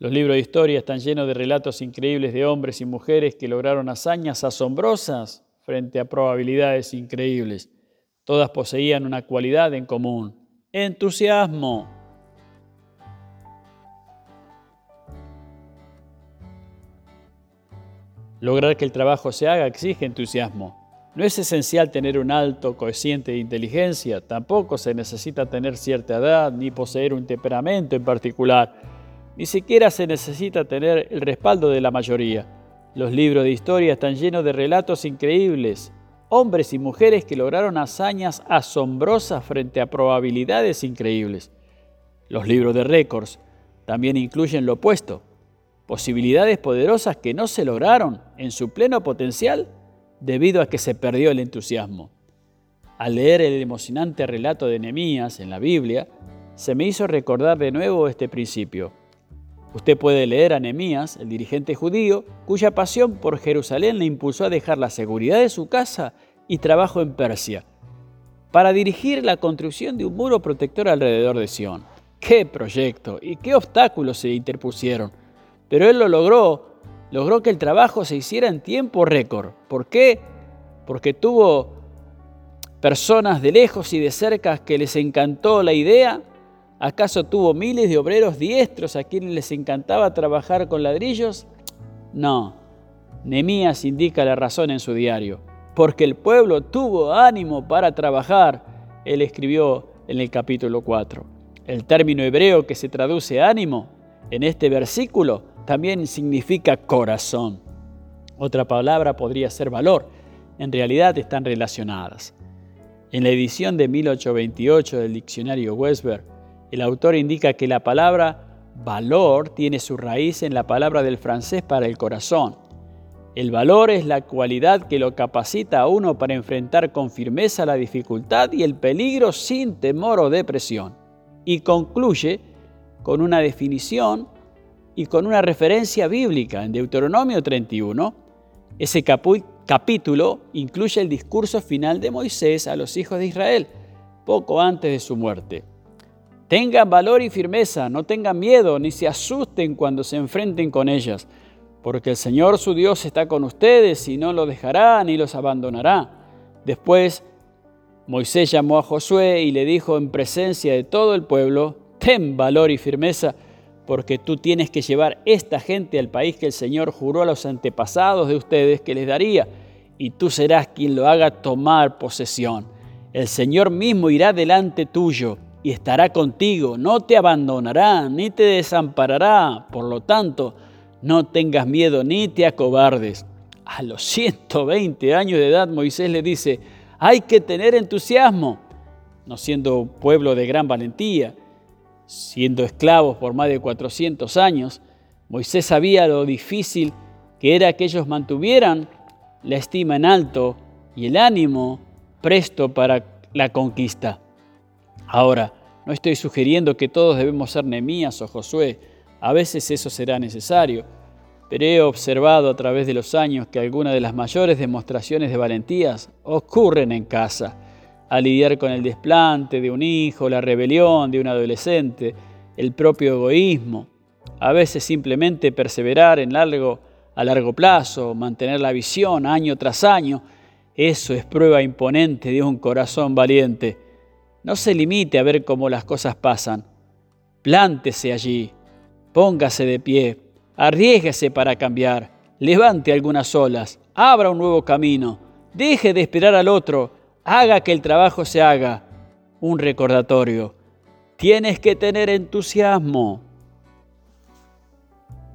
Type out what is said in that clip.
Los libros de historia están llenos de relatos increíbles de hombres y mujeres que lograron hazañas asombrosas frente a probabilidades increíbles. Todas poseían una cualidad en común, entusiasmo. Lograr que el trabajo se haga exige entusiasmo. No es esencial tener un alto cociente de inteligencia, tampoco se necesita tener cierta edad ni poseer un temperamento en particular. Ni siquiera se necesita tener el respaldo de la mayoría. Los libros de historia están llenos de relatos increíbles, hombres y mujeres que lograron hazañas asombrosas frente a probabilidades increíbles. Los libros de récords también incluyen lo opuesto, posibilidades poderosas que no se lograron en su pleno potencial debido a que se perdió el entusiasmo. Al leer el emocionante relato de Nehemías en la Biblia, se me hizo recordar de nuevo este principio. Usted puede leer a Nehemías, el dirigente judío, cuya pasión por Jerusalén le impulsó a dejar la seguridad de su casa y trabajo en Persia, para dirigir la construcción de un muro protector alrededor de Sión. ¡Qué proyecto! ¿Y qué obstáculos se interpusieron? Pero él lo logró, logró que el trabajo se hiciera en tiempo récord. ¿Por qué? Porque tuvo personas de lejos y de cerca que les encantó la idea. ¿Acaso tuvo miles de obreros diestros a quienes les encantaba trabajar con ladrillos? No. Nemías indica la razón en su diario. Porque el pueblo tuvo ánimo para trabajar, él escribió en el capítulo 4. El término hebreo que se traduce ánimo en este versículo también significa corazón. Otra palabra podría ser valor. En realidad están relacionadas. En la edición de 1828 del diccionario Westberg, el autor indica que la palabra valor tiene su raíz en la palabra del francés para el corazón. El valor es la cualidad que lo capacita a uno para enfrentar con firmeza la dificultad y el peligro sin temor o depresión. Y concluye con una definición y con una referencia bíblica en Deuteronomio 31. Ese capítulo incluye el discurso final de Moisés a los hijos de Israel, poco antes de su muerte. Tengan valor y firmeza, no tengan miedo, ni se asusten cuando se enfrenten con ellas, porque el Señor su Dios está con ustedes y no los dejará ni los abandonará. Después Moisés llamó a Josué y le dijo en presencia de todo el pueblo, ten valor y firmeza, porque tú tienes que llevar esta gente al país que el Señor juró a los antepasados de ustedes que les daría, y tú serás quien lo haga tomar posesión. El Señor mismo irá delante tuyo y estará contigo, no te abandonará ni te desamparará, por lo tanto, no tengas miedo ni te acobardes. A los 120 años de edad Moisés le dice, hay que tener entusiasmo, no siendo pueblo de gran valentía, siendo esclavos por más de 400 años, Moisés sabía lo difícil que era que ellos mantuvieran la estima en alto y el ánimo presto para la conquista. Ahora, no estoy sugiriendo que todos debemos ser Nemías o Josué, a veces eso será necesario, pero he observado a través de los años que algunas de las mayores demostraciones de valentías ocurren en casa a lidiar con el desplante de un hijo, la rebelión de un adolescente, el propio egoísmo, a veces simplemente perseverar en largo, a largo plazo, mantener la visión año tras año, eso es prueba imponente de un corazón valiente. No se limite a ver cómo las cosas pasan. Plántese allí, póngase de pie, arriesguese para cambiar, levante algunas olas, abra un nuevo camino, deje de esperar al otro, haga que el trabajo se haga. Un recordatorio. Tienes que tener entusiasmo.